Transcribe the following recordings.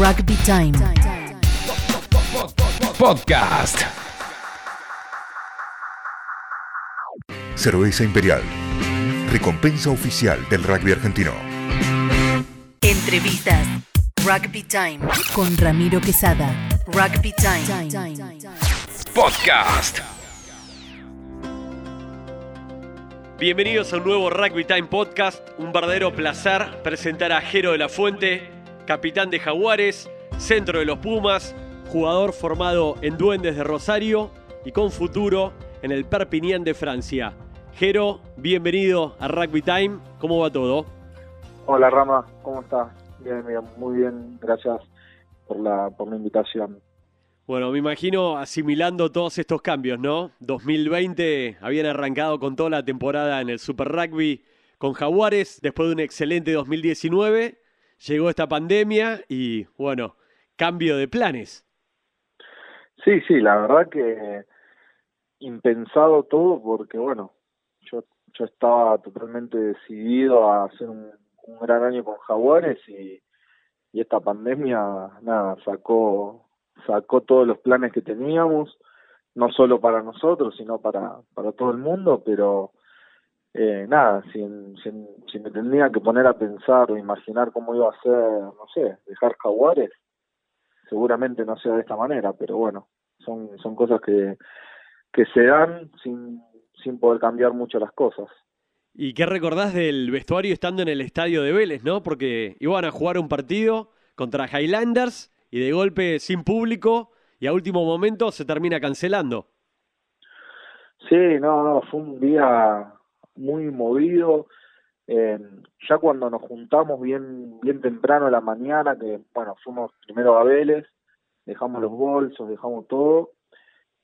Rugby Time. Podcast. Cerveza Imperial. Recompensa oficial del rugby argentino. Entrevistas. Rugby Time. Con Ramiro Quesada. Rugby Time. Podcast. Bienvenidos a un nuevo Rugby Time Podcast. Un verdadero placer presentar a Jero de la Fuente, capitán de Jaguares, centro de los Pumas, jugador formado en Duendes de Rosario y con futuro en el Perpignan de Francia. Jero, bienvenido a Rugby Time. ¿Cómo va todo? Hola Rama, ¿cómo estás? Bien, bien, muy bien, gracias por la, por la invitación. Bueno, me imagino asimilando todos estos cambios, ¿no? 2020 habían arrancado con toda la temporada en el Super Rugby con Jaguares, después de un excelente 2019, llegó esta pandemia y, bueno, cambio de planes. Sí, sí, la verdad que impensado todo porque, bueno, yo, yo estaba totalmente decidido a hacer un, gran año con Jaguares y, y esta pandemia, nada, sacó sacó todos los planes que teníamos, no solo para nosotros, sino para, para todo el mundo, pero eh, nada, si, si, si, me tendría que poner a pensar o imaginar cómo iba a ser, no sé, dejar jaguares, seguramente no sea de esta manera, pero bueno, son, son cosas que, que se dan sin, sin poder cambiar mucho las cosas. ¿Y qué recordás del vestuario estando en el estadio de Vélez, no? Porque iban a jugar un partido contra Highlanders y de golpe sin público y a último momento se termina cancelando. Sí, no, no, fue un día muy movido. Eh, ya cuando nos juntamos bien bien temprano a la mañana, que bueno, fuimos primero a Vélez, dejamos los bolsos, dejamos todo,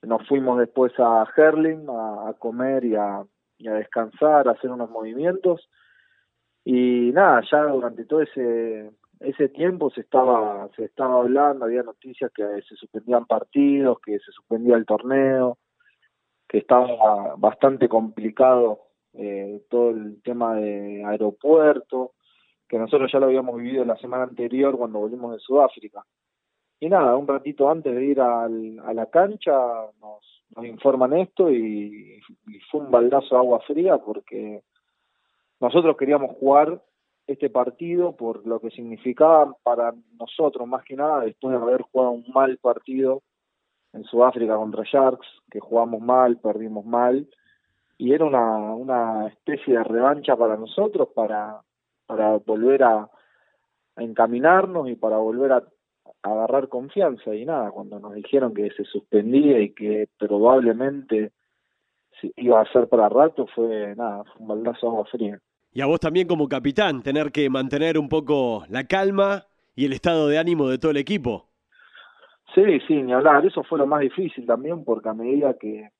nos fuimos después a Herling a, a comer y a, y a descansar, a hacer unos movimientos. Y nada, ya durante todo ese ese tiempo se estaba se estaba hablando, había noticias que se suspendían partidos, que se suspendía el torneo, que estaba bastante complicado eh, todo el tema de aeropuerto, que nosotros ya lo habíamos vivido la semana anterior cuando volvimos de Sudáfrica. Y nada, un ratito antes de ir al, a la cancha nos, nos informan esto y, y fue un baldazo de agua fría porque nosotros queríamos jugar este partido por lo que significaba para nosotros más que nada después de haber jugado un mal partido en Sudáfrica contra Sharks, que jugamos mal, perdimos mal, y era una, una especie de revancha para nosotros para, para volver a, a encaminarnos y para volver a, a agarrar confianza y nada, cuando nos dijeron que se suspendía y que probablemente iba a ser para rato fue nada, fue un baldazo agua fría. Y a vos también como capitán, tener que mantener un poco la calma y el estado de ánimo de todo el equipo. Sí, sí, ni hablar. Eso fue lo más difícil también porque a medida que,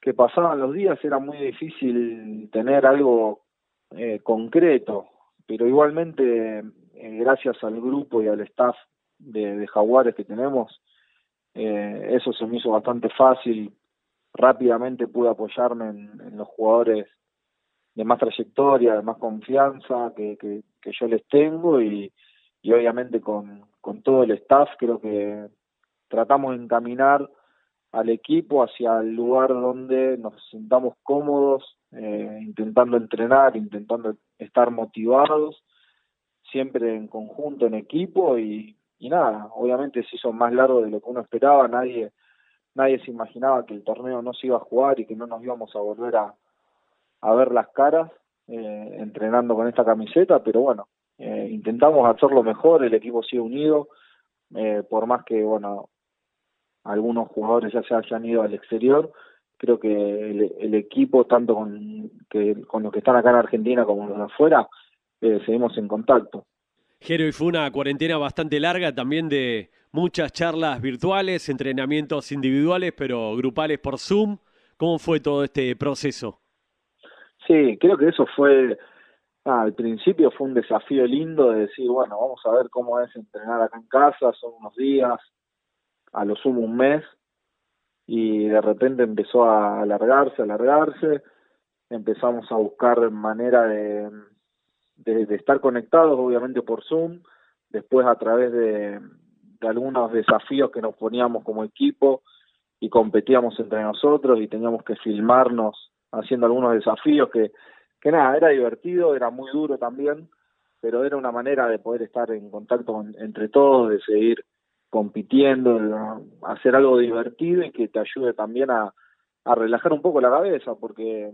que pasaban los días era muy difícil tener algo eh, concreto. Pero igualmente, eh, gracias al grupo y al staff de, de Jaguares que tenemos, eh, eso se me hizo bastante fácil. Rápidamente pude apoyarme en, los jugadores de más trayectoria, de más confianza que, que, que yo les tengo y, y obviamente con, con todo el staff creo que tratamos de encaminar al equipo hacia el lugar donde nos sintamos cómodos, eh, intentando entrenar, intentando estar motivados, siempre en conjunto, en equipo y, y nada, obviamente se hizo más largo de lo que uno esperaba, nadie nadie se imaginaba que el torneo no se iba a jugar y que no nos íbamos a volver a, a ver las caras eh, entrenando con esta camiseta, pero bueno, eh, intentamos hacerlo mejor, el equipo sigue unido, eh, por más que, bueno, algunos jugadores ya se hayan ido al exterior, creo que el, el equipo, tanto con, que, con los que están acá en Argentina como los de afuera, eh, seguimos en contacto. Jero, y fue una cuarentena bastante larga también de muchas charlas virtuales, entrenamientos individuales, pero grupales por Zoom. ¿Cómo fue todo este proceso? Sí, creo que eso fue, ah, al principio fue un desafío lindo de decir, bueno, vamos a ver cómo es entrenar acá en casa, son unos días, a lo sumo un mes, y de repente empezó a alargarse, alargarse, empezamos a buscar manera de, de, de estar conectados, obviamente por Zoom, después a través de, de algunos desafíos que nos poníamos como equipo y competíamos entre nosotros y teníamos que filmarnos haciendo algunos desafíos que, que nada, era divertido, era muy duro también, pero era una manera de poder estar en contacto entre todos, de seguir compitiendo, hacer algo divertido y que te ayude también a, relajar un poco la cabeza, porque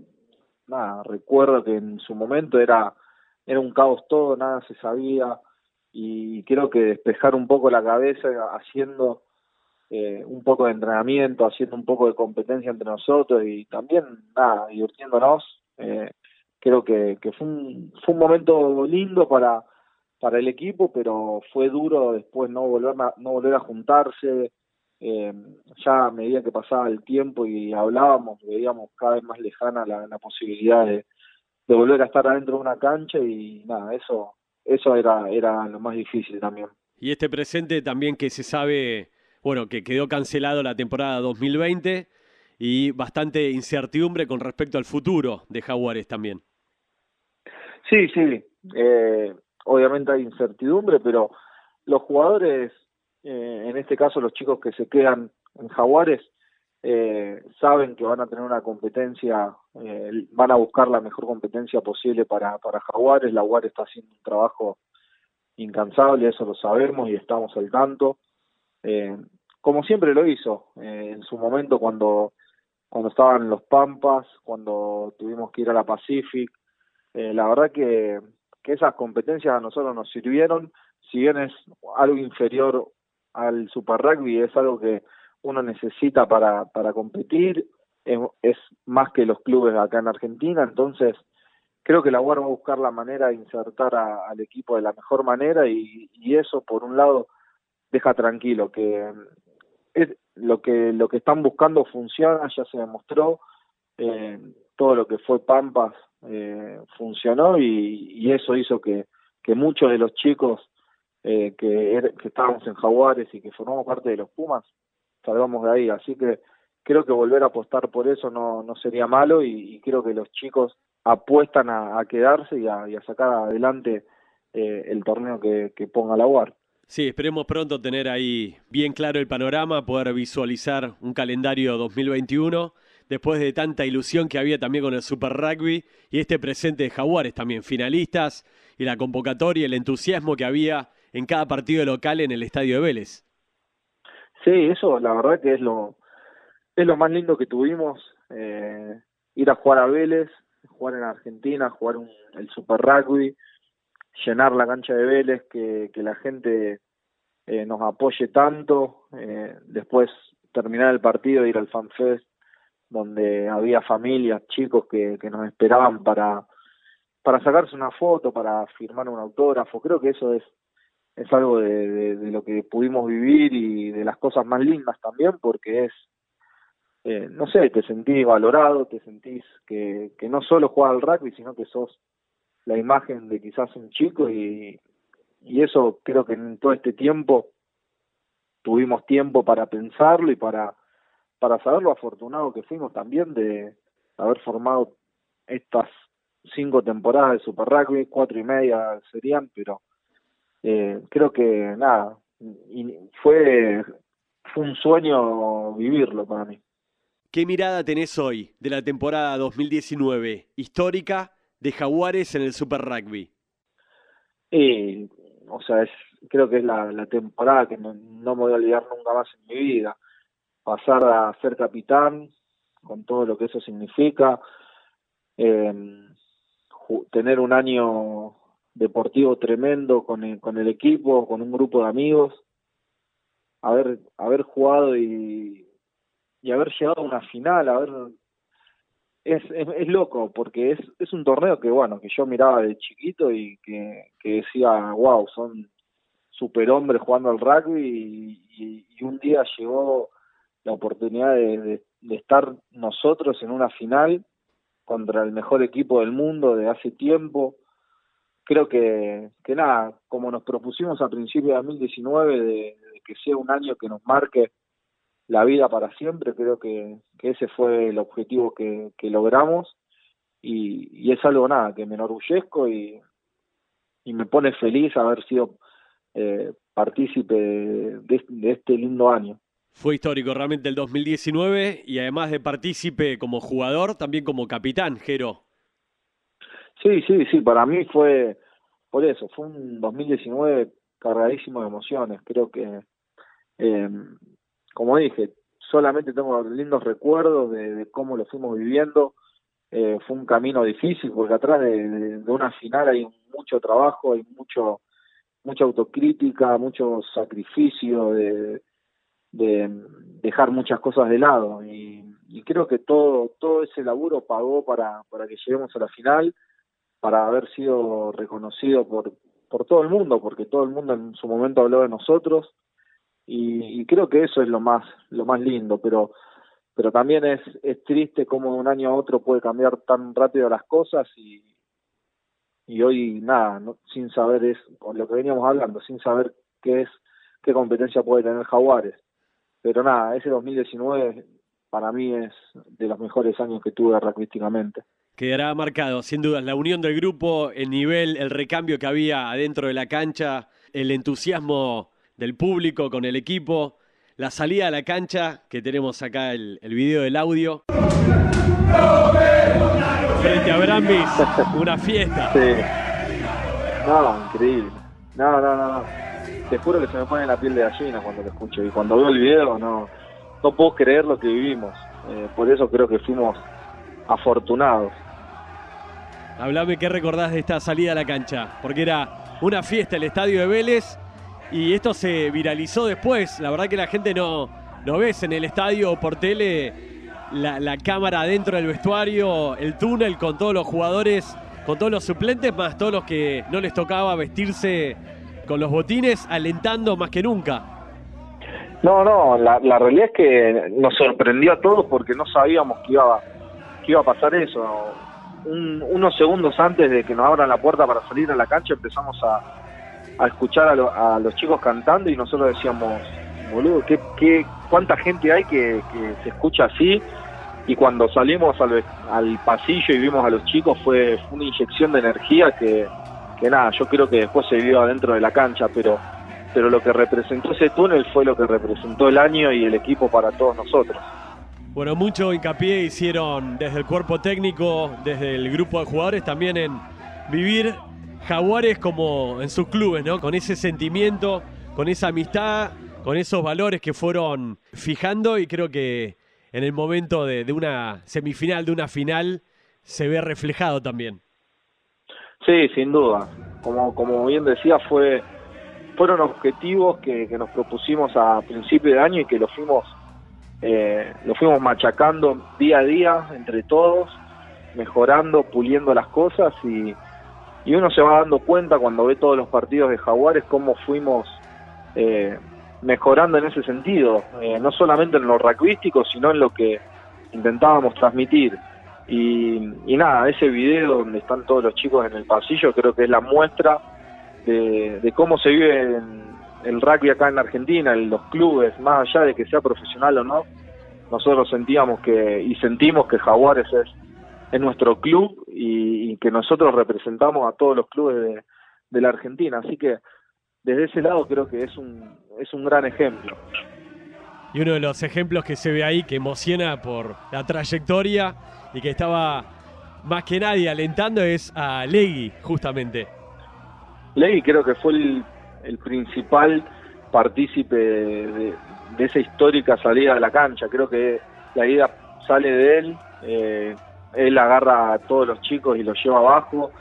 nada, recuerdo que en su momento era, era un caos todo, nada se sabía, y creo que despejar un poco la cabeza haciendo eh, un poco de entrenamiento, haciendo un poco de competencia entre nosotros y también, nada, divirtiéndonos, eh, creo que, que fue, un, fue un momento lindo para, para el equipo, pero fue duro después no volver a, no volver a juntarse, eh, ya a medida que pasaba el tiempo y hablábamos, veíamos cada vez más lejana la, la posibilidad de, de volver a estar adentro de una cancha y nada, eso, eso era, era lo más difícil también. Y este presente también que se sabe, bueno, que quedó cancelado la temporada 2020 y bastante incertidumbre con respecto al futuro de Jaguares también. Sí, sí, eh, obviamente hay incertidumbre, pero los jugadores eh, en este caso los chicos que se quedan en Jaguares, eh, saben que van a tener una competencia, eh, van a buscar la mejor competencia posible para, para Jaguares, la UAR está haciendo un trabajo incansable, eso lo sabemos y estamos al tanto, como siempre lo hizo, en su momento cuando, cuando estaban los Pampas, cuando tuvimos que ir a la Pacific, la verdad que, que esas competencias a nosotros nos sirvieron, si bien es algo inferior al Super Rugby, es algo que uno necesita para, para competir, es, más que los clubes acá en Argentina, entonces creo que la UAR va a buscar la manera de insertar al equipo de la mejor manera y, y, eso por un lado deja tranquilo que es lo que lo que están buscando funciona ya se demostró eh, todo lo que fue Pampas eh, funcionó y, y, eso hizo que, que muchos de los chicos eh, que, que estábamos en Jaguares y que formamos parte de los Pumas, salgamos de ahí. Así que creo que volver a apostar por eso no, no sería malo y, creo que los chicos apuestan a, quedarse y a, sacar adelante eh, el torneo que, que ponga la UAR. Sí, esperemos pronto tener ahí bien claro el panorama, poder visualizar un calendario 2021 después de tanta ilusión que había también con el Super Rugby y este presente de Jaguares también, finalistas y la convocatoria, el entusiasmo que había en cada partido local en el estadio de Vélez. Sí, eso la verdad que es lo, es lo más lindo que tuvimos, eh, ir a jugar a Vélez, jugar en Argentina, jugar un, el Super Rugby, llenar la cancha de Vélez, que, que la gente eh, nos apoye tanto, eh, después terminar el partido, ir al FanFest, donde había familias, chicos que, que nos esperaban para, para sacarse una foto, para firmar un autógrafo, creo que eso es es algo de, lo que pudimos vivir y de las cosas más lindas también, porque es, eh, no sé, te sentís valorado, te sentís que, que no solo juegas al rugby, sino que sos la imagen de quizás un chico y, y eso creo que en todo este tiempo tuvimos tiempo para pensarlo y para, para saber lo afortunado que fuimos también de haber formado estas cinco temporadas de Super Rugby, cuatro y media serían, pero eh, creo que nada, y fue, fue un sueño vivirlo para mí. ¿Qué mirada tenés hoy de la temporada 2019 histórica de Jaguares en el Super Rugby? Eh, o sea, es, creo que es la, la temporada que no, no, me voy a olvidar nunca más en mi vida. Pasar a ser capitán, con todo lo que eso significa, eh, tener un año deportivo tremendo con el, con el equipo, con un grupo de amigos, haber, haber jugado y, y haber llegado a una final, haber es, es, es, loco porque es, es un torneo que bueno que yo miraba de chiquito y que, que decía wow son superhombres jugando al rugby y, un día llegó la oportunidad de, de, estar nosotros en una final contra el mejor equipo del mundo de hace tiempo creo que, que nada, como nos propusimos a principios de 2019 de, de, que sea un año que nos marque la vida para siempre, creo que, ese fue el objetivo que, logramos y, es algo nada, que me enorgullezco y, y me pone feliz haber sido eh, partícipe de, este lindo año. Fue histórico realmente el 2019 y además de partícipe como jugador, también como capitán, Jero. Sí, sí, sí, para mí fue por eso, fue un 2019 cargadísimo de emociones. Creo que, eh, como dije, solamente tengo lindos recuerdos de, cómo lo fuimos viviendo. Eh, fue un camino difícil porque atrás de, una final hay mucho trabajo, hay mucho mucha autocrítica, mucho sacrificio de, de dejar muchas cosas de lado. Y, creo que todo todo ese laburo pagó para para que lleguemos a la final, para haber sido reconocido por por todo el mundo, porque todo el mundo en su momento habló de nosotros. Y, creo que eso es lo más lo más lindo, pero pero también es, es triste cómo de un año a otro puede cambiar tan rápido las cosas y, y hoy nada, sin saber es con lo que veníamos hablando, sin saber qué es qué competencia puede tener Jaguares. Pero nada, ese 2019 para mí es de los mejores años que tuve rugbyísticamente. Quedará marcado, sin dudas, la unión del grupo, el nivel, el recambio que había adentro de la cancha, el entusiasmo del público con el equipo, la salida a la cancha, que tenemos acá el, el video del audio. Frente a Brambis, una fiesta. Sí. No, increíble. No, no, no, Te juro que se me pone la piel de gallina cuando lo escucho. Y cuando veo el video, no, no puedo creer lo que vivimos. Eh, por eso creo que fuimos afortunados. Hablame qué recordás de esta salida a la cancha, porque era una fiesta el estadio de Vélez y esto se viralizó después. La verdad que la gente no, no ves en el estadio por tele la, la cámara dentro del vestuario, el túnel con todos los jugadores, con todos los suplentes, más todos los que no les tocaba vestirse con los botines, alentando más que nunca. No, no, la, realidad es que nos sorprendió a todos porque no sabíamos que iba, a pasar eso unos segundos antes de que nos abran la puerta para salir a la cancha empezamos a, a escuchar a, los chicos cantando y nosotros decíamos, boludo, ¿qué, qué, cuánta gente hay que, se escucha así? Y cuando salimos al, al, pasillo y vimos a los chicos fue, una inyección de energía que, que nada, yo creo que después se vio adentro de la cancha, pero pero lo que representó ese túnel fue lo que representó el año y el equipo para todos nosotros. Bueno, mucho hincapié hicieron desde el cuerpo técnico, desde el grupo de jugadores, también en vivir Jaguares como en sus clubes, ¿no? Con ese sentimiento, con esa amistad, con esos valores que fueron fijando y creo que en el momento de, una semifinal, de una final, se ve reflejado también. Sí, sin duda. Como, como bien decía, fue fueron objetivos que, que nos propusimos a principio de año y que los fuimos eh, lo fuimos machacando día a día entre todos, mejorando, puliendo las cosas y, uno se va dando cuenta cuando ve todos los partidos de Jaguares cómo fuimos eh, mejorando en ese sentido, eh, no solamente en lo rugbyístico, sino en lo que intentábamos transmitir. Y, nada, ese video donde están todos los chicos en el pasillo creo que es la muestra de, cómo se vive en, el rugby acá en Argentina, en los clubes, más allá de que sea profesional o no, nosotros sentíamos que y sentimos que Jaguares es, es nuestro club y, que nosotros representamos a todos los clubes de, la Argentina. Así que desde ese lado creo que es un, es un gran ejemplo. Y uno de los ejemplos que se ve ahí, que emociona por la trayectoria y que estaba más que nadie alentando, es a Legui, justamente. Legui creo que fue el principal partícipe de, esa histórica salida a la cancha. Creo que la idea sale de él, eh, él agarra a todos los chicos y los lleva abajo.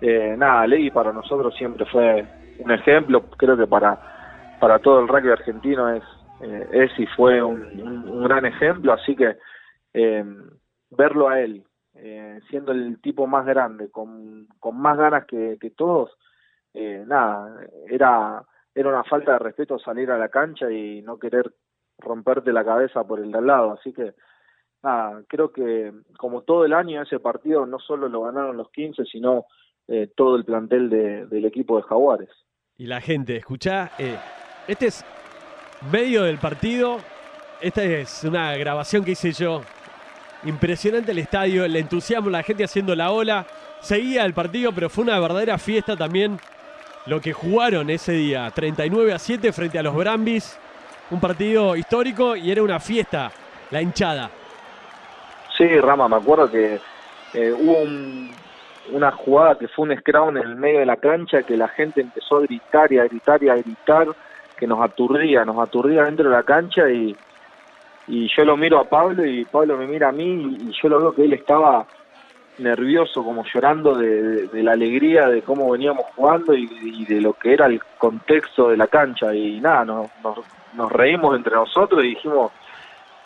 Eh, nada, Legui para nosotros siempre fue un ejemplo, creo que para, para todo el rugby argentino es, eh, es y fue un, gran ejemplo, así que eh, verlo a él, siendo el tipo más grande, con, más ganas que, que todos, eh, nada, era, era una falta de respeto salir a la cancha y no querer romperte la cabeza por el de al lado. Así que, nada, creo que como todo el año ese partido no solo lo ganaron los 15, sino eh, todo el plantel del equipo de Jaguares. Y la gente, escuchá, eh, este es medio del partido, esta es una grabación que hice yo. Impresionante el estadio, el entusiasmo, la gente haciendo la ola. Seguía el partido, pero fue una verdadera fiesta también lo que jugaron ese día, 39 a 7 frente a los Brambis, un partido histórico y era una fiesta, la hinchada. Sí, Rama, me acuerdo que eh, hubo una jugada que fue un scrum en el medio de la cancha que la gente empezó a gritar y a gritar y a gritar que nos aturdía, nos aturdía dentro de la cancha y, y yo lo miro a Pablo y Pablo me mira a mí y, yo lo veo que él estaba nervioso, como llorando de, la alegría de cómo veníamos jugando y, de lo que era el contexto de la cancha y nada, nos, nos, reímos entre nosotros y dijimos,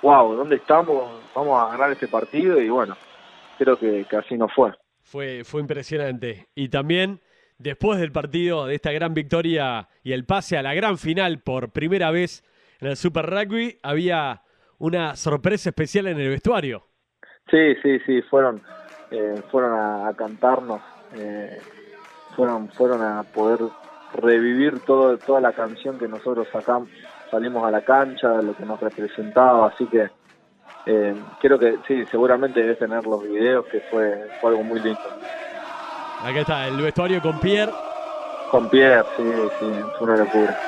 wow, ¿dónde estamos? Vamos a ganar este partido y bueno, creo que, que así no fue. Fue, fue impresionante. Y también después del partido, de esta gran victoria y el pase a la gran final por primera vez en el Super Rugby, había una sorpresa especial en el vestuario. Sí, sí, sí, fueron, eh, fueron a, cantarnos, eh, fueron, fueron a poder revivir todo, toda la canción que nosotros sacamos, salimos a la cancha, lo que nos representaba, así que eh, creo que sí, seguramente debes tener los videos, que fue, fue algo muy lindo. Aquí está, el vestuario con Pierre. Con Pierre, sí, sí, fue una locura.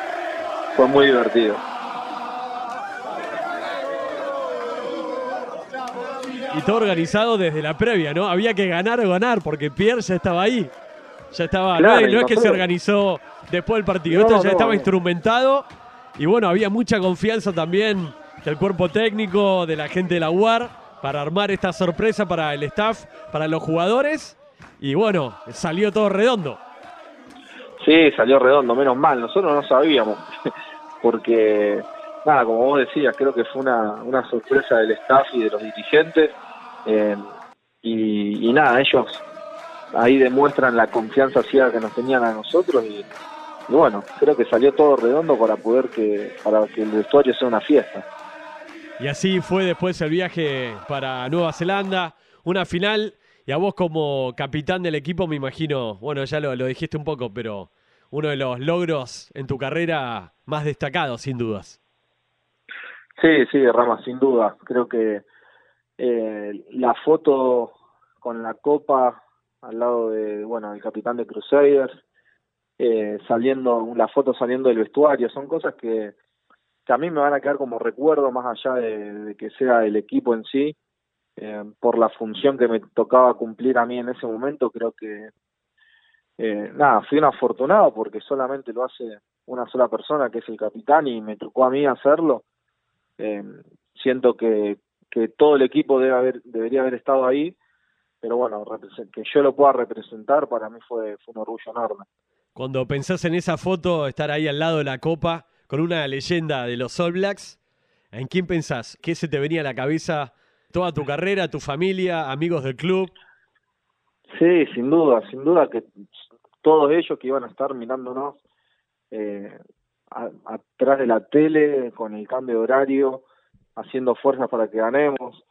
Fue muy divertido. Y todo organizado desde la previa, ¿no? Había que ganar o ganar, porque Pierre ya estaba ahí. Ya estaba. no, es que se organizó después del partido. Esto ya estaba instrumentado. Y bueno, había mucha confianza también del cuerpo técnico, de la gente de la UAR, para armar esta sorpresa para el staff, para los jugadores. Y bueno, salió todo redondo. Sí, salió redondo, menos mal. Nosotros no sabíamos, porque, nada, como vos decías, creo que fue una, una sorpresa del staff y de los dirigentes. Eh, y, nada, ellos ahí demuestran la confianza ciega que nos tenían a nosotros y, bueno, creo que salió todo redondo para poder que, para que el vestuario sea una fiesta. Y así fue después el viaje para Nueva Zelanda, una final, y a vos como capitán del equipo me imagino, bueno, ya lo, lo dijiste un poco, pero uno de los logros en tu carrera más destacados, sin dudas. Sí, sí, Rama, sin duda. Creo que eh, la foto con la copa al lado de, bueno, el capitán de Crusaders, eh, saliendo, la foto saliendo del vestuario, son cosas que, que a mí me van a quedar como recuerdo más allá de, que sea el equipo en sí, eh, por la función que me tocaba cumplir a mí en ese momento, creo que, eh, nada, fui un afortunado porque solamente lo hace una sola persona, que es el capitán, y me tocó a mí hacerlo. Eh, siento que, que todo el equipo debe haber, debería haber estado ahí, pero bueno, que yo lo pueda representar para mí fue, fue un orgullo enorme. Cuando pensás en esa foto, estar ahí al lado de la copa, con una leyenda de los All Blacks, ¿en quién pensás? ¿Qué se te venía a la cabeza? ¿Toda tu carrera, tu familia, amigos del club? Sí, sin duda, sin duda que todos ellos que iban a estar mirándonos eh, atrás de la tele, con el cambio de horario, haciendo fuerzas para que ganemos.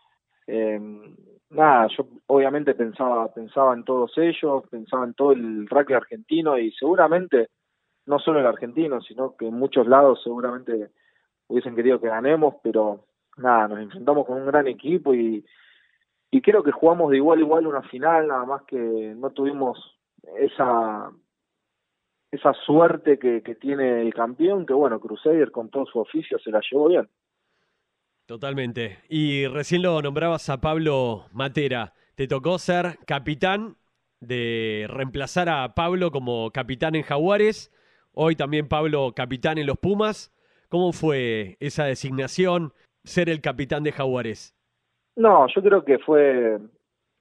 Eh, nada, yo obviamente pensaba, pensaba en todos ellos, pensaba en todo el rugby argentino y seguramente, no solo el argentino, sino que en muchos lados seguramente hubiesen querido que ganemos, pero nada, nos enfrentamos con un gran equipo y, creo que jugamos de igual a igual una final, nada más que no tuvimos esa suerte que, que tiene el campeón, que bueno, Crusader con todo su oficio se la llevó bien. Totalmente. Y recién lo nombrabas a Pablo Matera. Te tocó ser capitán de reemplazar a Pablo como capitán en Jaguares. Hoy también Pablo capitán en los Pumas. ¿Cómo fue esa designación, ser el capitán de Jaguares? No, yo creo que fue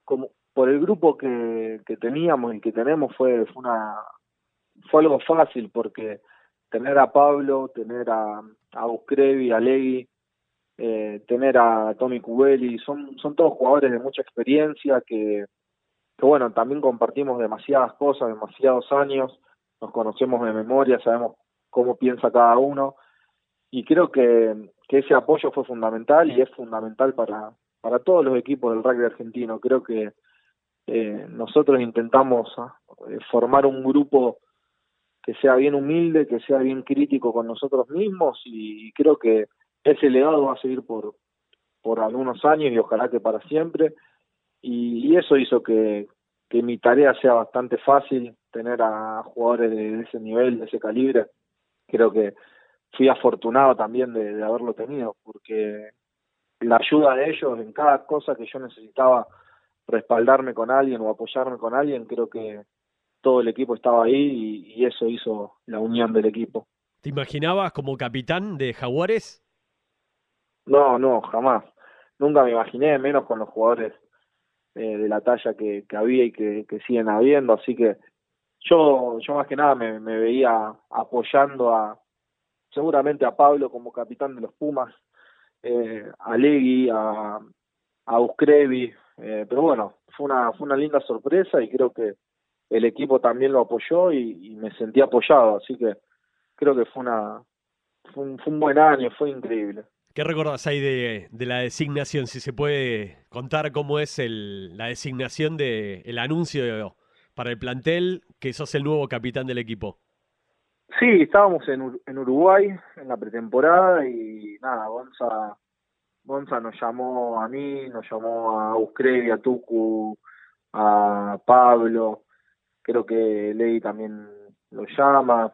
como por el grupo que, que teníamos y que tenemos fue, fue una fue algo fácil porque tener a Pablo, tener a, a Buscrevi, a Legui, eh, tener a Tommy Cubelli, son, son todos jugadores de mucha experiencia que, que, bueno, también compartimos demasiadas cosas, demasiados años, nos conocemos de memoria, sabemos cómo piensa cada uno y creo que, que ese apoyo fue fundamental y es fundamental para, para todos los equipos del rugby argentino. Creo que eh, nosotros intentamos ah, eh, formar un grupo que sea bien humilde, que sea bien crítico con nosotros mismos y creo que ese legado va a seguir por, por algunos años y ojalá que para siempre. Y, eso hizo que, que mi tarea sea bastante fácil, tener a jugadores de, ese nivel, de ese calibre. Creo que fui afortunado también de, haberlo tenido, porque la ayuda de ellos en cada cosa que yo necesitaba respaldarme con alguien o apoyarme con alguien, creo que todo el equipo estaba ahí y, eso hizo la unión del equipo. ¿Te imaginabas como capitán de Jaguares? No, no, jamás. Nunca me imaginé, menos con los jugadores eh, de la talla que, había y que, siguen habiendo, así que yo, yo más que nada me, veía apoyando a seguramente a Pablo como capitán de los Pumas, eh, a Legui, a, a eh, pero bueno, fue una, fue una linda sorpresa y creo que el equipo también lo apoyó y, me sentí apoyado, así que creo que fue una fue un, buen año, fue increíble. ¿Qué recordás ahí de, la designación? Si se puede contar cómo es el, la designación del el anuncio para el plantel que sos el nuevo capitán del equipo. Sí, estábamos en, en Uruguay en la pretemporada y nada, Gonza, Gonza nos llamó a mí, nos llamó a Uscrevi, a Tucu, a Pablo, creo que Ley también lo llama.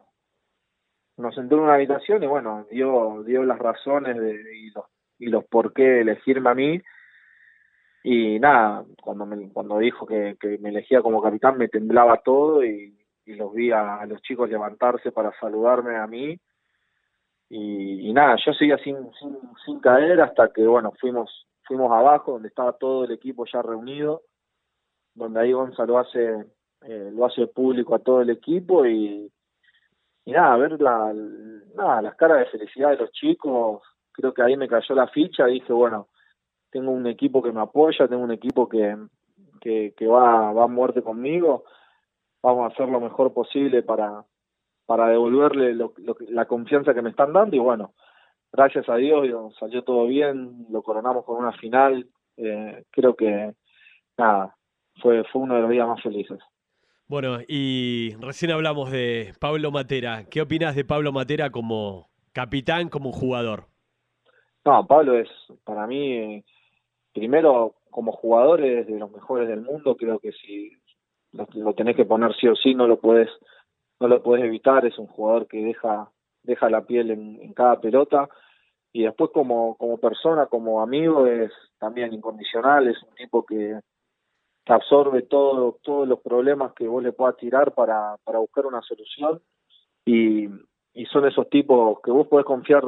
Nos sentó en una habitación y bueno, dio, dio las razones de, y, los, y los por qué elegirme a mí. Y nada, cuando me, cuando dijo que, que me elegía como capitán me temblaba todo y, y los vi a, los chicos levantarse para saludarme a mí. Y, nada, yo seguía sin, sin, sin caer hasta que, bueno, fuimos, fuimos abajo, donde estaba todo el equipo ya reunido, donde ahí Gonzalo hace eh, lo hace público a todo el equipo y, y nada, ver la, nada, las caras de felicidad de los chicos, creo que ahí me cayó la ficha, dije, bueno, tengo un equipo que me apoya, tengo un equipo que, que, va, va a muerte conmigo, vamos a hacer lo mejor posible para, para devolverle lo, la confianza que me están dando y bueno, gracias a Dios salió todo bien, lo coronamos con una final, eh, creo que nada, fue, fue uno de los días más felices. Bueno, y recién hablamos de Pablo Matera. ¿Qué opinas de Pablo Matera como capitán, como jugador? No, Pablo es para mí, primero como jugador es de los mejores del mundo. Creo que si lo, tenés que poner sí o sí, no lo puedes, no lo puedes evitar. Es un jugador que deja, deja la piel en, cada pelota. Y después como, como persona, como amigo, es también incondicional. Es un tipo que, que absorbe todo, todos los problemas que vos le puedas tirar para, para buscar una solución y, y son esos tipos que vos podés confiar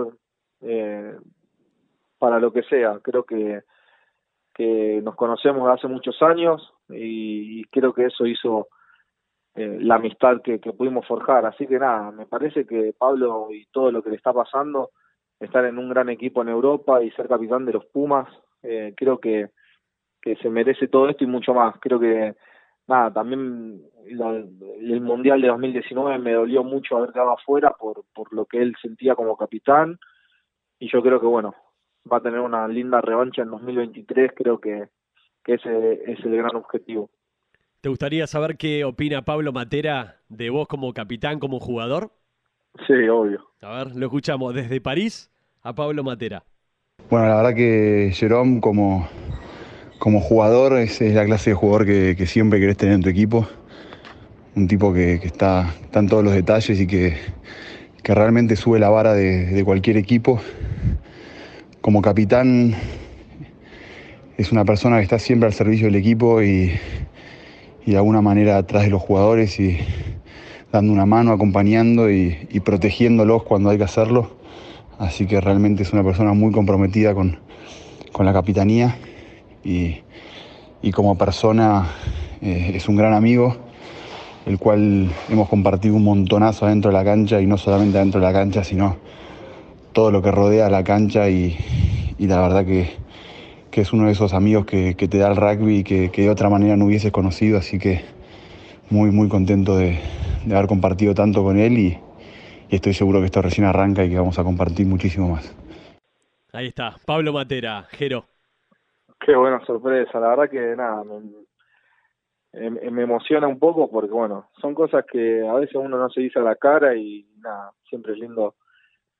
eh, para lo que sea. Creo que, que nos conocemos hace muchos años y, creo que eso hizo eh, la amistad que, que pudimos forjar. Así que nada, me parece que Pablo y todo lo que le está pasando, estar en un gran equipo en Europa y ser capitán de los Pumas, eh, creo que que se merece todo esto y mucho más. Creo que, nada, también el Mundial de 2019 me dolió mucho haber quedado afuera por, por lo que él sentía como capitán y yo creo que, bueno, va a tener una linda revancha en 2023, creo que, que ese es el gran objetivo. ¿Te gustaría saber qué opina Pablo Matera de vos como capitán, como jugador? Sí, obvio. A ver, lo escuchamos desde París a Pablo Matera. Bueno, la verdad que Jerome como, como jugador es, la clase de jugador que, siempre querés tener en tu equipo. Un tipo que, está, en todos los detalles y que, realmente sube la vara de, cualquier equipo. Como capitán es una persona que está siempre al servicio del equipo y, de alguna manera atrás de los jugadores y dando una mano, acompañando y, y, protegiéndolos cuando hay que hacerlo. Así que realmente es una persona muy comprometida con, con la capitanía y, como persona eh, es un gran amigo, el cual hemos compartido un montonazo adentro de la cancha y no solamente adentro de la cancha, sino todo lo que rodea la cancha y, la verdad que, es uno de esos amigos que, te da el rugby y que, de otra manera no hubieses conocido, así que muy muy contento de, haber compartido tanto con él y, y estoy seguro que esto recién arranca y que vamos a compartir muchísimo más. Ahí está, Pablo Matera, Jero. Qué buena sorpresa, la verdad que nada, me, emociona un poco porque bueno, son cosas que a veces uno no se dice a la cara y nada, siempre es lindo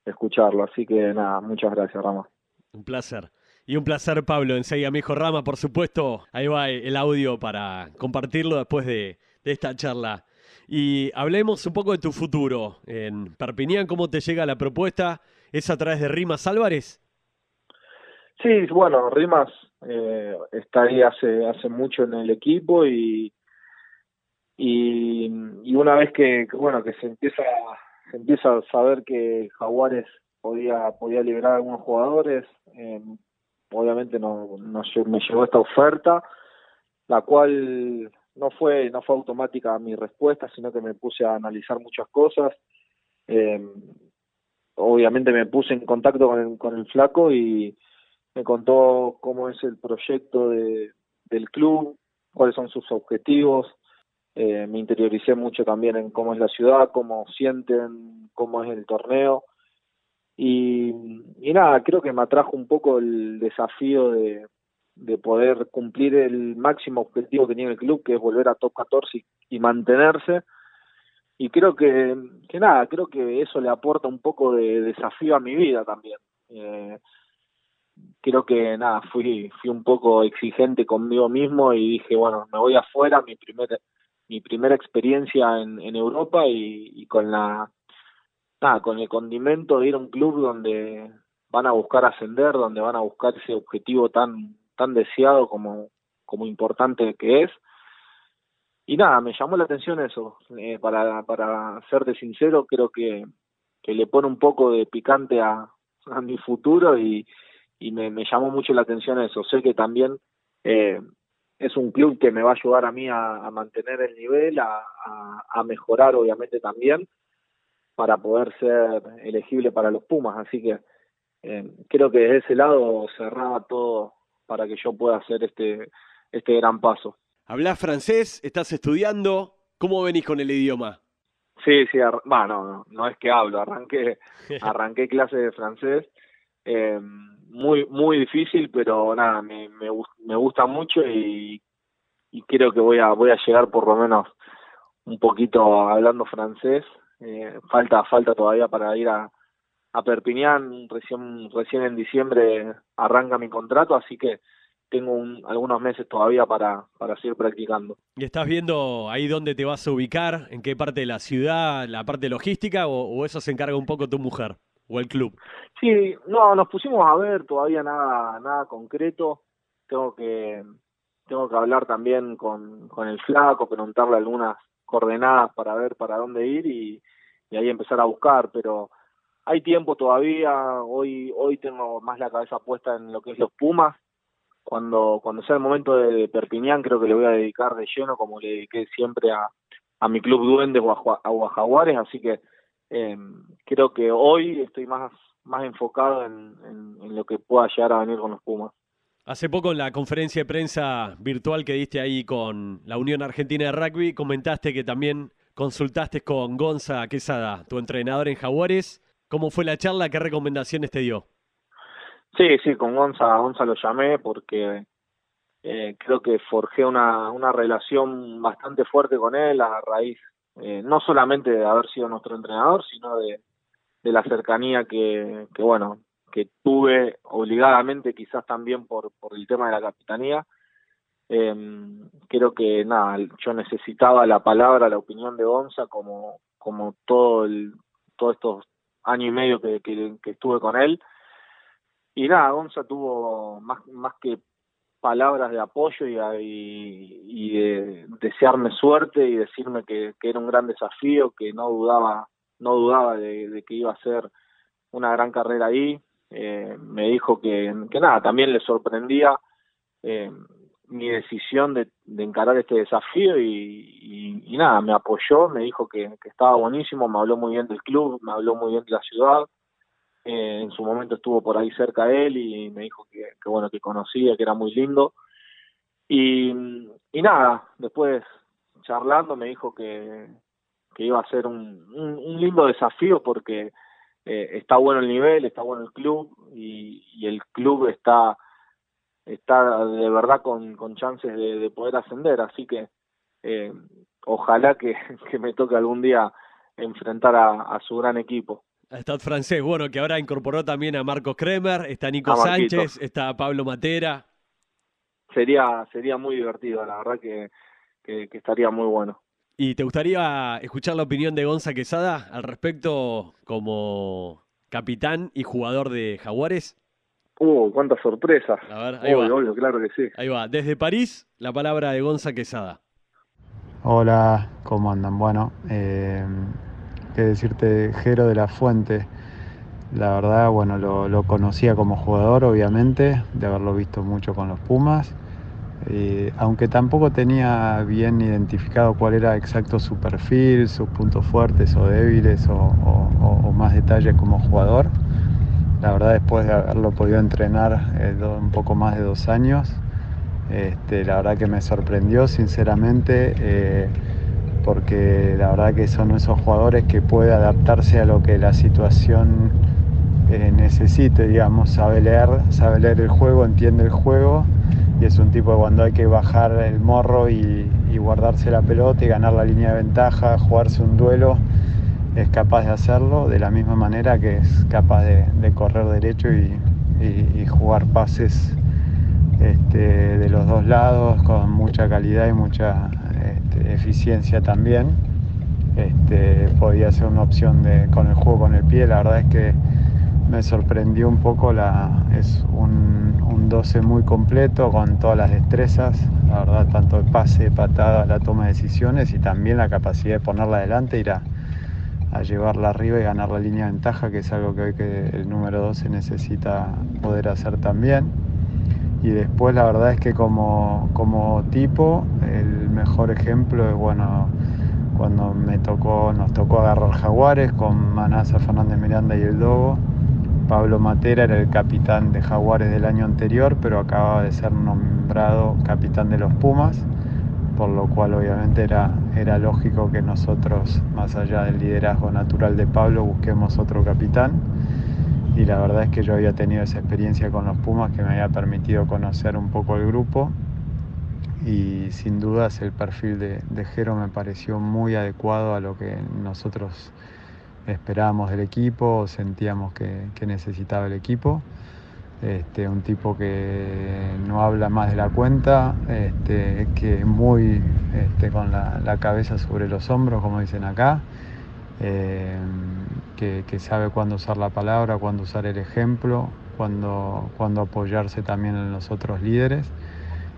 escucharlo, así que nada, muchas gracias Rama. Un placer. Y un placer, Pablo. Enseguida, mi hijo Rama, por supuesto. Ahí va el audio para compartirlo después de, de esta charla. Y hablemos un poco de tu futuro en Perpiñán, cómo te llega la propuesta. ¿Es a través de Rimas Álvarez? Sí, bueno, Rimas eh, está ahí hace, hace mucho en el equipo y, y, una vez que, bueno, que se empieza, se empieza a saber que Jaguares podía, podía liberar a algunos jugadores, eh, obviamente no, no, me llegó esta oferta, la cual no fue, no fue automática mi respuesta, sino que me puse a analizar muchas cosas. Eh, obviamente me puse en contacto con el, con el flaco y me contó cómo es el proyecto de, del club, cuáles son sus objetivos. Eh, me interioricé mucho también en cómo es la ciudad, cómo sienten, cómo es el torneo. Y, nada, creo que me atrajo un poco el desafío de, de poder cumplir el máximo objetivo que tiene el club, que es volver a top 14 y, mantenerse. Y creo que, que nada, creo que eso le aporta un poco de desafío a mi vida también. Eh, creo que nada, fui, fui un poco exigente conmigo mismo y dije, bueno, me voy afuera, mi primer, mi primera experiencia en, Europa y, con la nada, con el condimento de ir a un club donde van a buscar ascender, donde van a buscar ese objetivo tan tan deseado como, como importante que es. Y nada, me llamó la atención eso. Eh, para, para serte sincero, creo que, que le pone un poco de picante a, a mi futuro y, y me, me, llamó mucho la atención eso. Sé que también eh, es un club que me va a ayudar a mí a, a mantener el nivel, a, a, a, mejorar obviamente también para poder ser elegible para los Pumas. Así que eh, creo que desde ese lado cerraba todo para que yo pueda hacer este, este gran paso. ¿Hablas francés? ¿Estás estudiando? ¿Cómo venís con el idioma? Sí, sí, bueno, no, no, es que hablo, arranqué, arranqué clases de francés, eh, muy, muy difícil, pero nada, me, me, me gusta mucho y, y, creo que voy a, voy a llegar por lo menos un poquito hablando francés, eh, falta, falta todavía para ir a, a Perpiñán, recién, recién en diciembre arranca mi contrato, así que tengo algunos meses todavía para, para seguir practicando. ¿Y estás viendo ahí dónde te vas a ubicar? ¿En qué parte de la ciudad? ¿La parte logística? ¿O, eso se encarga un poco tu mujer o el club? Sí, no, nos pusimos a ver todavía nada, nada concreto. Tengo que, tengo que hablar también con, con el flaco, preguntarle algunas coordenadas para ver para dónde ir y, ahí empezar a buscar, pero hay tiempo todavía, hoy hoy tengo más la cabeza puesta en lo que es los Pumas, cuando cuando sea el momento de Perpiñán creo que le voy a dedicar de lleno como le dediqué siempre a, a mi club Duendes o a, Jaguares, así que eh, creo que hoy estoy más más enfocado en, en, lo que pueda llegar a venir con los Pumas. Hace poco en la conferencia de prensa virtual que diste ahí con la Unión Argentina de Rugby, comentaste que también consultaste con Gonza Quesada, tu entrenador en Jaguares, ¿Cómo fue la charla? ¿Qué recomendaciones te dio? Sí, sí, con Gonza, Gonza lo llamé porque eh, creo que forjé una, una relación bastante fuerte con él a raíz eh, no solamente de haber sido nuestro entrenador, sino de, de la cercanía que, que, bueno, que tuve obligadamente quizás también por, por el tema de la capitanía. Eh, creo que nada, yo necesitaba la palabra, la opinión de Gonza como, como todo el, todos estos año y medio que, que, estuve con él. Y nada, Gonza tuvo más, más que palabras de apoyo y, y, y de desearme suerte y decirme que, era un gran desafío, que no dudaba, no dudaba de, que iba a ser una gran carrera ahí. Eh, me dijo que, que nada, también le sorprendía eh, mi decisión de, de, encarar este desafío y, y, nada, me apoyó, me dijo que, estaba buenísimo, me habló muy bien del club, me habló muy bien de la ciudad, eh, en su momento estuvo por ahí cerca de él y me dijo que, bueno, que conocía, que era muy lindo. Y, y nada, después charlando me dijo que, que iba a ser un, un, lindo desafío porque eh, está bueno el nivel, está bueno el club y, y el club está está de verdad con, con chances de, de poder ascender, así que eh, ojalá que, que, me toque algún día enfrentar a, su gran equipo. Stade francés, bueno, que ahora incorporó también a Marcos Kremer, está Nico Sánchez, está Pablo Matera. Sería, sería muy divertido, la verdad que, que, estaría muy bueno. ¿Y te gustaría escuchar la opinión de Gonza Quesada al respecto como capitán y jugador de Jaguares? Uh, cuántas sorpresas. A ver, ahí va. claro que sí. Ahí va. Desde París, la palabra de Gonza Quesada. Hola, ¿cómo andan? Bueno, eh, qué decirte, Jero de la Fuente. La verdad, bueno, lo, conocía como jugador, obviamente, de haberlo visto mucho con los Pumas. Eh, aunque tampoco tenía bien identificado cuál era exacto su perfil, sus puntos fuertes o débiles o, más detalles como jugador. La verdad, después de haberlo podido entrenar eh, un poco más de dos años, este, la verdad que me sorprendió sinceramente eh, porque la verdad que son esos jugadores que puede adaptarse a lo que la situación eh, necesite, digamos, sabe leer, sabe leer el juego, entiende el juego y es un tipo que cuando hay que bajar el morro y, guardarse la pelota y ganar la línea de ventaja, jugarse un duelo, es capaz de hacerlo de la misma manera que es capaz de, correr derecho y jugar pases este, de los dos lados con mucha calidad y mucha este, eficiencia también. Este, podía ser una opción de, con el juego con el pie, la verdad es que me sorprendió un poco, la, es un, un 12 muy completo con todas las destrezas, la verdad tanto el pase, patada, la toma de decisiones y también la capacidad de ponerla adelante, ir a, a llevarla arriba y ganar la línea de ventaja, que es algo que hoy que el número 12 necesita poder hacer también y después la verdad es que como, tipo el mejor ejemplo es bueno cuando me tocó, nos tocó agarrar Jaguares con Manasa Fernández Miranda y el Dogo. Pablo Matera era el capitán de Jaguares del año anterior, pero acababa de ser nombrado capitán de los Pumas, por lo cual obviamente era, era lógico que nosotros, más allá del liderazgo natural de Pablo, busquemos otro capitán y la verdad es que yo había tenido esa experiencia con los Pumas que me había permitido conocer un poco el grupo y sin dudas el perfil de, de Jero me pareció muy adecuado a lo que nosotros esperábamos del equipo, sentíamos que, necesitaba el equipo. Este, un tipo que no habla más de la cuenta, este, que muy este, con la, la, cabeza sobre los hombros, como dicen acá. Eh, que, sabe cuándo usar la palabra, cuándo usar el ejemplo, cuándo, cuándo apoyarse también en los otros líderes.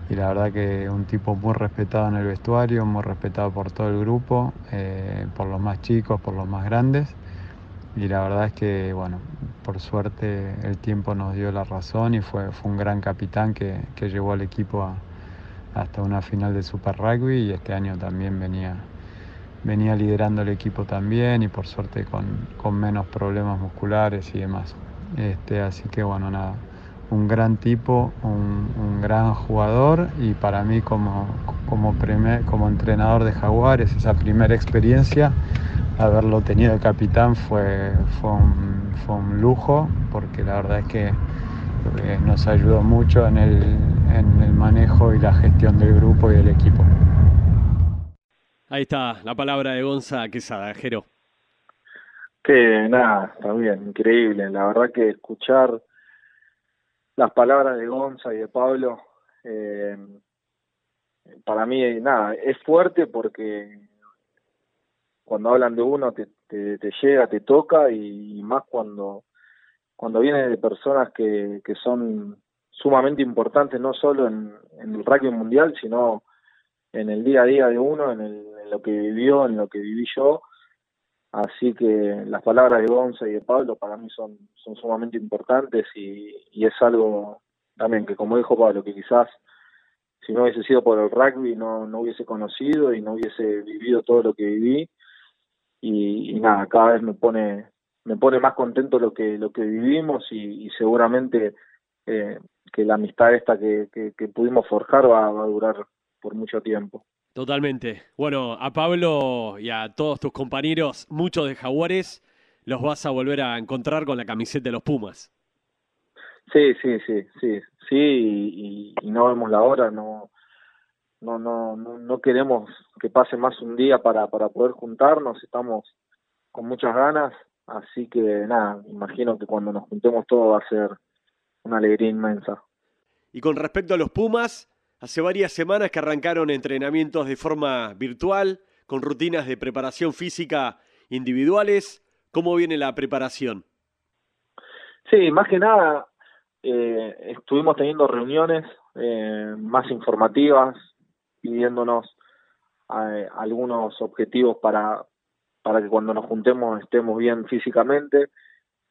Y la verdad que un tipo muy respetado en el vestuario, muy respetado por todo el grupo, eh, por los más chicos, por los más grandes. Y la verdad es que, bueno, por suerte el tiempo nos dio la razón y fue, fue un gran capitán que, llevó al equipo hasta una final de Super Rugby y este año también venía venía liderando el equipo también y por suerte con, menos problemas musculares y demás. Este, así que bueno, nada, un gran tipo, un, gran jugador y para mí como, como, como entrenador de Jaguares, esa primera experiencia, haberlo tenido de capitán fue, fue, un, fue un lujo porque la verdad es que eh, nos ayudó mucho en el, en el manejo y la gestión del grupo y del equipo. Ahí está la palabra de Gonza Quesada, Jero. Que nada, está bien, increíble. La verdad que escuchar las palabras de Gonza y de Pablo, eh, para mí, nada, es fuerte porque cuando hablan de uno te, llega, te toca y, más cuando, cuando viene de personas que, que son sumamente importantes, no solo en, en el rugby mundial, sino en el día a día de uno, en, el, lo que vivió, en lo que viví yo. Así que las palabras de Gonza y de Pablo para mí son, son sumamente importantes y, y es algo también que, como dijo Pablo, que quizás si no hubiese sido por el rugby no, no hubiese conocido y no hubiese vivido todo lo que viví. Y, y nada, cada vez me pone me pone más contento lo que lo que vivimos y, y seguramente eh, que la amistad esta que, que, que pudimos forjar va, va a durar por mucho tiempo. Totalmente. Bueno, a Pablo y a todos tus compañeros, muchos de Jaguares, los vas a volver a encontrar con la camiseta de los Pumas. Sí, sí, sí, sí, sí, y, no vemos la hora, no, no, no, no, queremos que pase más un día para, para poder juntarnos, estamos con muchas ganas, así que nada, imagino que cuando nos juntemos todos va a ser una alegría inmensa. Y con respecto a los Pumas, hace varias semanas que arrancaron entrenamientos de forma virtual, con rutinas de preparación física individuales. ¿Cómo viene la preparación? Sí, más que nada eh, estuvimos teniendo reuniones eh, más informativas, pidiéndonos eh, algunos objetivos para, para que cuando nos juntemos estemos bien físicamente.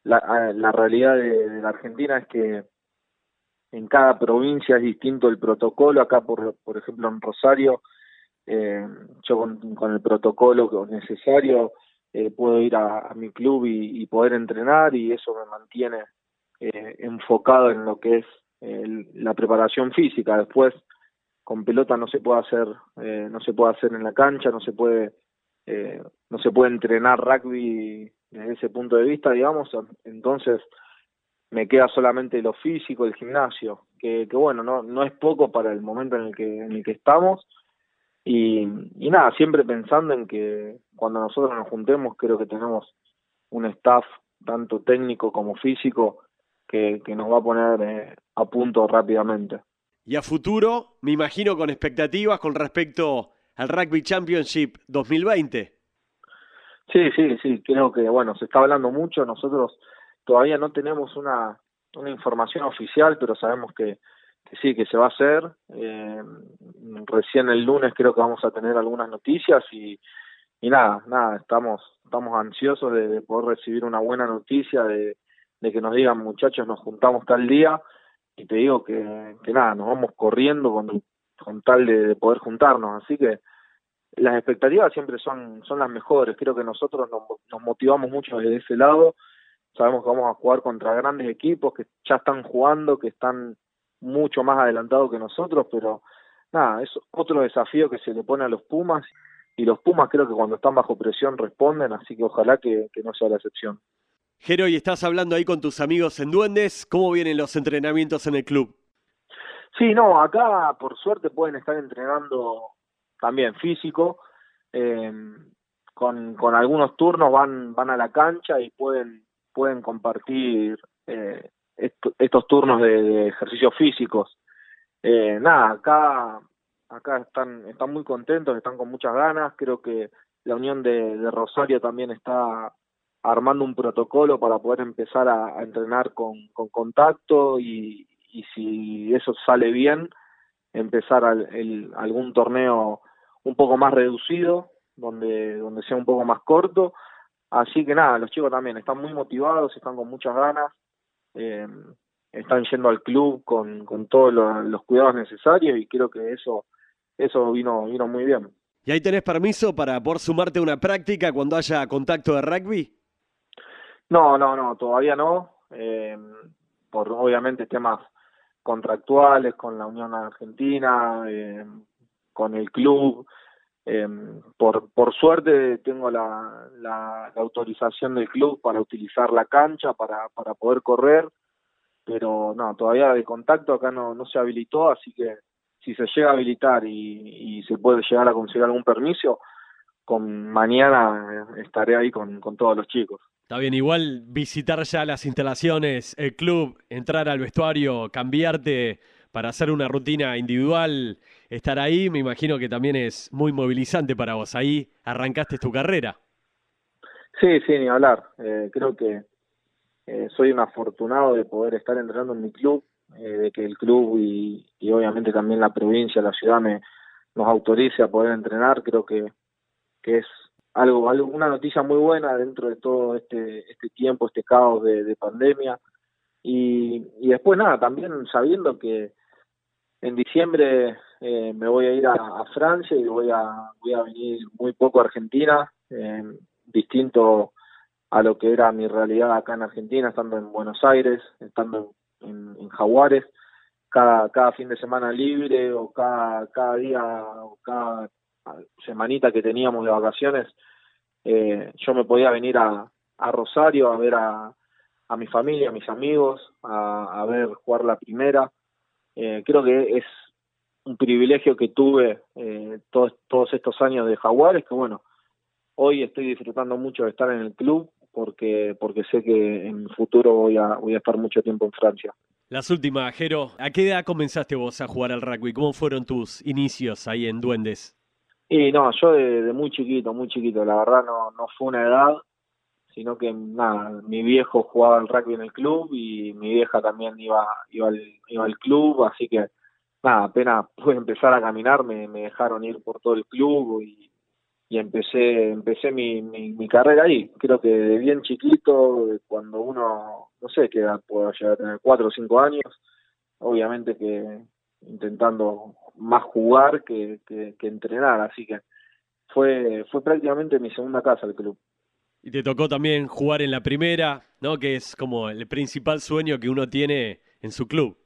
La, la realidad de, la Argentina es que en cada provincia es distinto el protocolo. Acá, por, por ejemplo, en Rosario, eh, yo con, el protocolo necesario eh, puedo ir a, mi club y, poder entrenar y eso me mantiene eh, enfocado en lo que es la preparación física. Después, con pelota no se puede hacer, eh, no se puede hacer en la cancha, no se puede, no se puede entrenar rugby desde ese punto de vista, digamos. Entonces, me queda solamente lo físico, el gimnasio, que, que bueno, no, no es poco para el momento en el que, en el que estamos y, y nada, siempre pensando en que cuando nosotros nos juntemos, creo que tenemos un staff, tanto técnico como físico, que, que nos va a poner eh, a punto rápidamente. Y a futuro, me imagino con expectativas con respecto al Rugby Championship 2020. Sí, sí, sí, creo que, bueno, se está hablando mucho, nosotros todavía no tenemos una, una información oficial, pero sabemos que, que sí, que se va a hacer. Eh, recién el lunes creo que vamos a tener algunas noticias y, y nada, nada, estamos, estamos ansiosos de, poder recibir una buena noticia, de, de, que nos digan muchachos, nos juntamos tal día y te digo que, que nada, nos vamos corriendo con, con tal de, poder juntarnos. Así que las expectativas siempre son, son las mejores. Creo que nosotros nos, nos motivamos mucho desde ese lado. Sabemos que vamos a jugar contra grandes equipos que ya están jugando, que están mucho más adelantado que nosotros, pero nada, es otro desafío que se le pone a los Pumas y los Pumas creo que cuando están bajo presión responden, así que ojalá que, no sea la excepción. Jero, y estás hablando ahí con tus amigos en Duendes, ¿cómo vienen los entrenamientos en el club? Sí, no, acá por suerte pueden estar entrenando también físico, eh, con, con algunos turnos van, van a la cancha y pueden, pueden compartir eh, estos turnos de, ejercicios físicos. Eh, nada, acá acá están están muy contentos, están con muchas ganas. Creo que la Unión de, Rosario también está armando un protocolo para poder empezar a, entrenar con, con contacto y, y, si eso sale bien, empezar el, algún torneo un poco más reducido, donde, donde sea un poco más corto. Así que nada, los chicos también están muy motivados, están con muchas ganas eh, están yendo al club con, con todos los, cuidados necesarios y creo que eso eso vino vino muy bien. ¿Y ahí tenés permiso para poder sumarte a una práctica cuando haya contacto de rugby? No, no, no, todavía no. Eh, por obviamente temas contractuales con la Unión Argentina, eh, con el club. Eh, por, por suerte tengo la, la, autorización del club para utilizar la cancha, para, para poder correr, pero no, todavía de contacto acá no, no se habilitó, así que si se llega a habilitar y, y se puede llegar a conseguir algún permiso, con mañana estaré ahí con, con todos los chicos. Está bien, igual visitar ya las instalaciones, el club, entrar al vestuario, cambiarte para hacer una rutina individual, estar ahí, me imagino que también es muy movilizante para vos. Ahí arrancaste tu carrera. Sí, sí, ni hablar. Eh, creo que eh, soy un afortunado de poder estar entrenando en mi club, eh, de que el club y, obviamente también la provincia, la ciudad me nos autorice a poder entrenar. Creo que, que es algo, algo, una noticia muy buena dentro de todo este, este tiempo, este caos de, de pandemia. Y, y después nada, también sabiendo que en diciembre eh, me voy a ir a, Francia y voy a, voy a venir muy poco a Argentina, eh, distinto a lo que era mi realidad acá en Argentina, estando en Buenos Aires, estando en, en, Jaguares, cada, cada fin de semana libre o cada, cada día o cada semanita que teníamos de vacaciones, eh, yo me podía venir a, a Rosario a ver a, a mi familia, a mis amigos, a, a ver jugar la primera. Eh, creo que es un privilegio que tuve eh, todos, todos estos años de Jaguares, que bueno, hoy estoy disfrutando mucho de estar en el club porque porque sé que en el futuro voy a voy a estar mucho tiempo en Francia. Las últimas, Jero, ¿a qué edad comenzaste vos a jugar al rugby? ¿Cómo fueron tus inicios ahí en Duendes? Y no, yo de, muy chiquito, muy chiquito, la verdad no, no fue una edad, sino que nada, mi viejo jugaba al rugby en el club y mi vieja también iba, iba, al, iba al club, así que nada, apenas pude empezar a caminar me, me dejaron ir por todo el club y, y empecé empecé mi, mi, carrera ahí. Creo que de bien chiquito, cuando uno, no sé qué edad puedo llegar a tener, cuatro o cinco años, obviamente que intentando más jugar que, que, entrenar, así que fue, fue prácticamente mi segunda casa el club. Y te tocó también jugar en la primera, ¿no? Que es como el principal sueño que uno tiene en su club.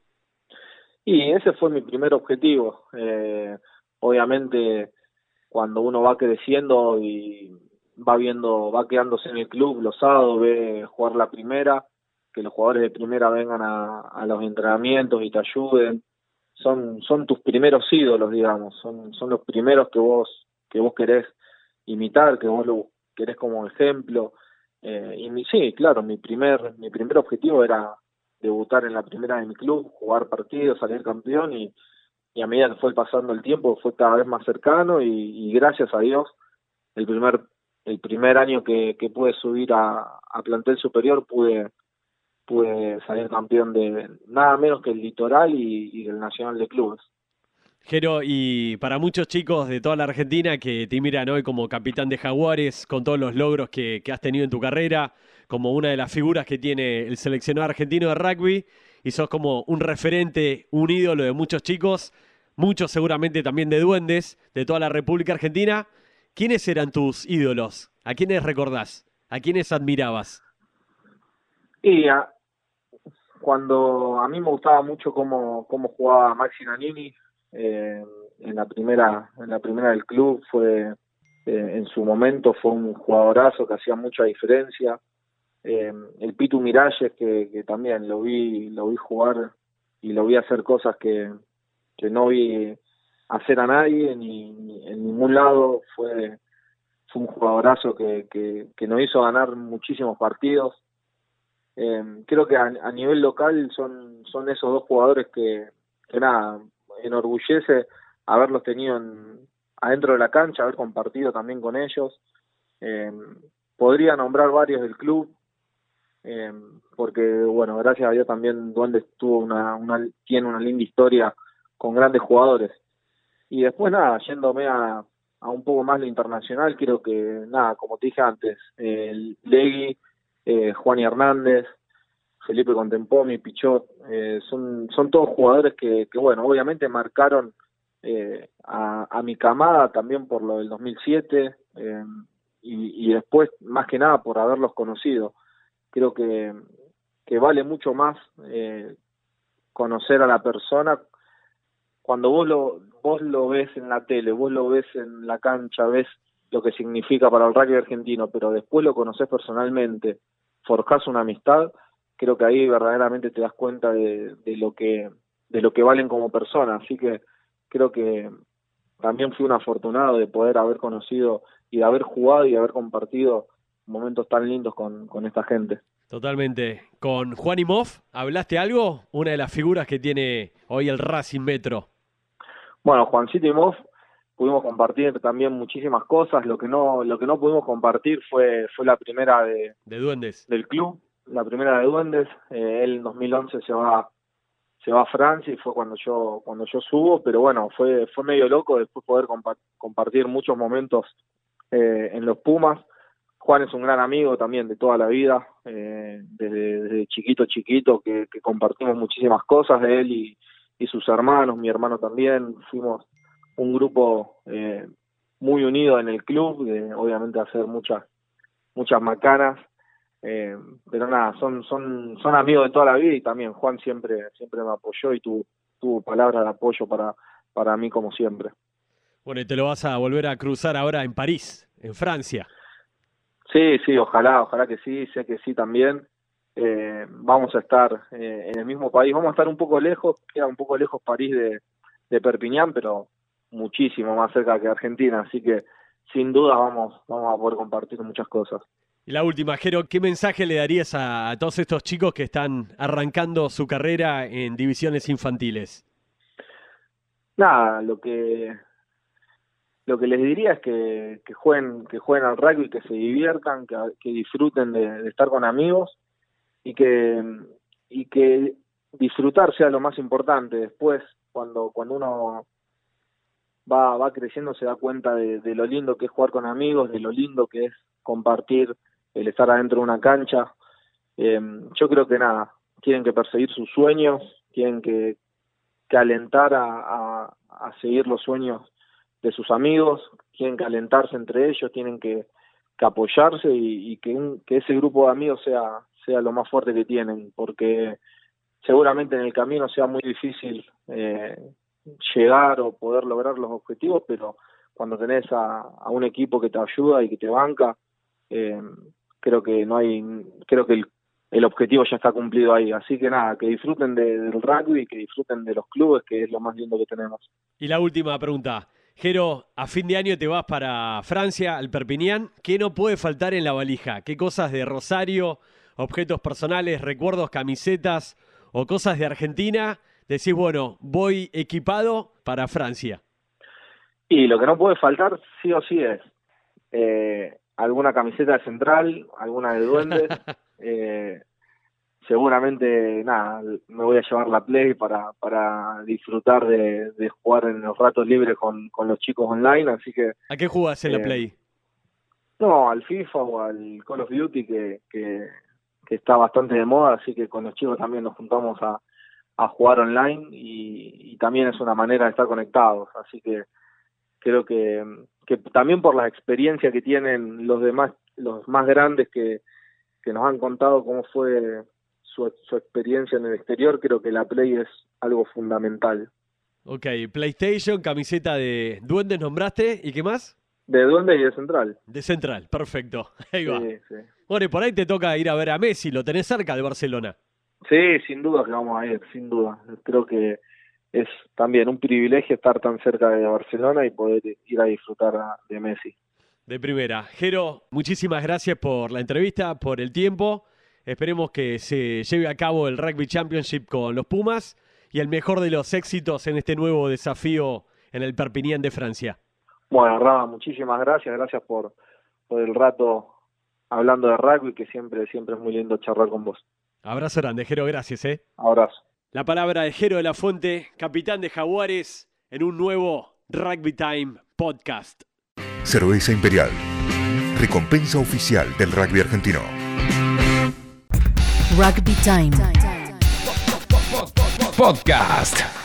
Y ese fue mi primer objetivo. Eh, obviamente cuando uno va creciendo y va viendo, va quedándose en el club los sábados, ve jugar la primera, que los jugadores de primera vengan a, los entrenamientos y te ayuden, son, son tus primeros ídolos, digamos, son, son los primeros que vos, que vos querés imitar, que vos lo querés como ejemplo. Eh, y sí, claro, mi primer, mi primer objetivo era debutar en la primera de mi club, jugar partidos, salir campeón y, y a medida que fue pasando el tiempo fue cada vez más cercano y, gracias a Dios el primer el primer año que, que pude subir a, a, plantel superior pude pude salir campeón de nada menos que el litoral y, y del nacional de clubes. Jero, y para muchos chicos de toda la Argentina que te miran hoy como capitán de Jaguares, con todos los logros que, que has tenido en tu carrera, como una de las figuras que tiene el seleccionado argentino de rugby, y sos como un referente, un ídolo de muchos chicos, muchos seguramente también de duendes de toda la República Argentina. ¿Quiénes eran tus ídolos? ¿A quiénes recordás? ¿A quiénes admirabas? Y cuando a mí me gustaba mucho cómo, cómo jugaba Maxi Nanini eh, en la primera en la primera del club fue eh, en su momento fue un jugadorazo que hacía mucha diferencia eh, el Pitu Miralles que, que, también lo vi lo vi jugar y lo vi hacer cosas que, que no vi hacer a nadie ni, en ningún lado. Fue fue un jugadorazo que, que, que nos hizo ganar muchísimos partidos. Eh, creo que a, nivel local son son esos dos jugadores que, que nada enorgullece haberlos tenido en, adentro de la cancha haber compartido también con ellos. Eh, podría nombrar varios del club eh, porque bueno, gracias a Dios también Duendes tuvo una, una, tiene una linda historia con grandes jugadores. Y después nada, yéndome a, un poco más lo internacional, creo que nada, como te dije antes, el Legui, eh, Juan Hernández, Felipe Contempomi, Pichot, eh, son, son todos jugadores que, bueno, obviamente marcaron eh, a, mi camada también por lo del 2007 eh, y, y después más que nada por haberlos conocido creo que, que vale mucho más eh, conocer a la persona. Cuando vos lo vos lo ves en la tele, vos lo ves en la cancha, ves lo que significa para el rugby argentino, pero después lo conoces personalmente, forjás una amistad, creo que ahí verdaderamente te das cuenta de, de lo que de lo que valen como personas, así que creo que también fui un afortunado de poder haber conocido y de haber jugado y de haber compartido momentos tan lindos con, con esta gente. Totalmente. Con Juan Moff, ¿hablaste algo? Una de las figuras que tiene hoy el Racing Metro. Bueno, Juancito y Moff pudimos compartir también muchísimas cosas. Lo que no, lo que no pudimos compartir fue, fue la primera de, de Duendes. del club, la primera de Duendes. Eh, él en 2011 se va se va a Francia y fue cuando yo cuando yo subo, pero bueno, fue fue medio loco después poder compartir muchos momentos eh, en los Pumas Juan es un gran amigo también de toda la vida, eh, desde, chiquito chiquito, que, compartimos muchísimas cosas de él y, sus hermanos, mi hermano también, fuimos un grupo eh, muy unido en el club, de, obviamente hacer muchas muchas macanas, eh, pero nada, son son son amigos de toda la vida y también Juan siempre siempre me apoyó y tuvo, tuvo palabras de apoyo para para mí como siempre. Bueno, y te lo vas a volver a cruzar ahora en París, en Francia. Sí, sí, ojalá, ojalá que sí, sé que sí también. Eh, vamos a estar eh, en el mismo país, vamos a estar un poco lejos, queda un poco lejos París de, de Perpiñán, pero muchísimo más cerca que Argentina, así que sin duda vamos, vamos a poder compartir muchas cosas. Y la última, Jero, ¿qué mensaje le darías a, todos estos chicos que están arrancando su carrera en divisiones infantiles? Nada, lo que lo que les diría es que, jueguen que jueguen al rugby, que se diviertan, que, disfruten de, estar con amigos y que y que disfrutar sea lo más importante. Después, cuando cuando uno va va creciendo, se da cuenta de lo lindo que es jugar con amigos, de lo lindo que es compartir el estar adentro de una cancha. Eh, yo creo que nada, tienen que perseguir sus sueños, tienen que, que alentar a, a, seguir los sueños de sus amigos, tienen que alentarse entre ellos, tienen que, que apoyarse y, que, un, que ese grupo de amigos sea, sea lo más fuerte que tienen, porque seguramente en el camino sea muy difícil eh, llegar o poder lograr los objetivos, pero cuando tenés a, un equipo que te ayuda y que te banca, eh, creo que no hay, creo que el, objetivo ya está cumplido ahí. Así que nada, que disfruten del rugby, que disfruten de los clubes, que es lo más lindo que tenemos. Y la última pregunta. Jero, a fin de año te vas para Francia, al Perpignan. ¿Qué no puede faltar en la valija? ¿Qué cosas de Rosario, objetos personales, recuerdos, camisetas o cosas de Argentina? Decís, bueno, voy equipado para Francia. Y lo que no puede faltar sí o sí es eh, alguna camiseta de central, alguna de duendes. eh, seguramente, nada, me voy a llevar la Play para, para disfrutar de, jugar en los ratos libres con, con los chicos online, así que... ¿A qué jugás en la eh, Play? No, al FIFA o al Call of Duty que, que, está bastante de moda, así que con los chicos también nos juntamos a, a jugar online y, y también es una manera de estar conectados, así que creo que, que también por la experiencia que tienen los demás, los más grandes que, que nos han contado cómo fue su, su experiencia en el exterior, creo que la Play es algo fundamental. Ok, PlayStation, camiseta de Duendes nombraste, ¿y qué más? De Duendes y de Central. De Central, perfecto. Ahí va. Sí, sí. Bueno, y por ahí te toca ir a ver a Messi, lo tenés cerca de Barcelona. Sí, sin duda que vamos a ir, sin duda. Creo que es también un privilegio estar tan cerca de Barcelona y poder ir a disfrutar de Messi. De primera. Jero, muchísimas gracias por la entrevista, por el tiempo. Esperemos que se lleve a cabo el Rugby Championship con los Pumas y el mejor de los éxitos en este nuevo desafío en el Perpignan de Francia. Bueno, Rama, muchísimas gracias. Gracias por, por el rato hablando de rugby, que siempre, siempre es muy lindo charlar con vos. Abrazo grande, Jero, gracias. ¿eh? Abrazo. La palabra de Jero de la Fuente, capitán de Jaguares, en un nuevo Rugby Time podcast. Cerveza Imperial, recompensa oficial del rugby argentino. Rugby Time. Podcast.